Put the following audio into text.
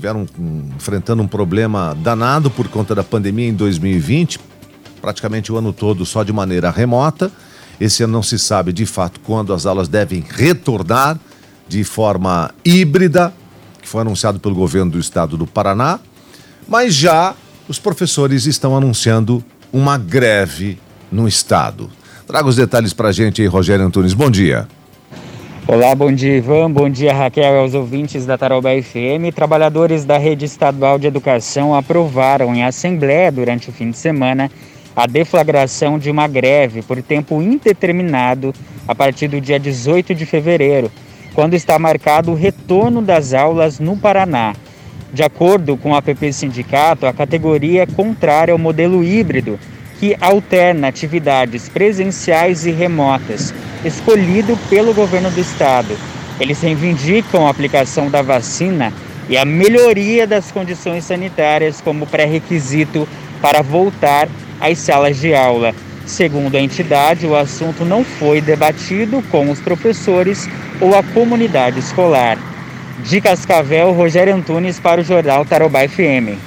tiveram um, enfrentando um problema danado por conta da pandemia em 2020, praticamente o ano todo só de maneira remota. Esse ano não se sabe de fato quando as aulas devem retornar de forma híbrida, que foi anunciado pelo governo do estado do Paraná, mas já os professores estão anunciando uma greve no estado. Traga os detalhes para a gente aí, Rogério Antunes. Bom dia. Olá, bom dia Ivan, bom dia Raquel aos ouvintes da Tarouba FM. Trabalhadores da Rede Estadual de Educação aprovaram em assembleia durante o fim de semana a deflagração de uma greve por tempo indeterminado a partir do dia 18 de fevereiro, quando está marcado o retorno das aulas no Paraná. De acordo com a PP Sindicato, a categoria é contrária ao modelo híbrido, que alterna atividades presenciais e remotas, escolhido pelo governo do estado. Eles reivindicam a aplicação da vacina e a melhoria das condições sanitárias como pré-requisito para voltar às salas de aula. Segundo a entidade, o assunto não foi debatido com os professores ou a comunidade escolar. De Cascavel, Rogério Antunes para o Jornal Tarobá FM.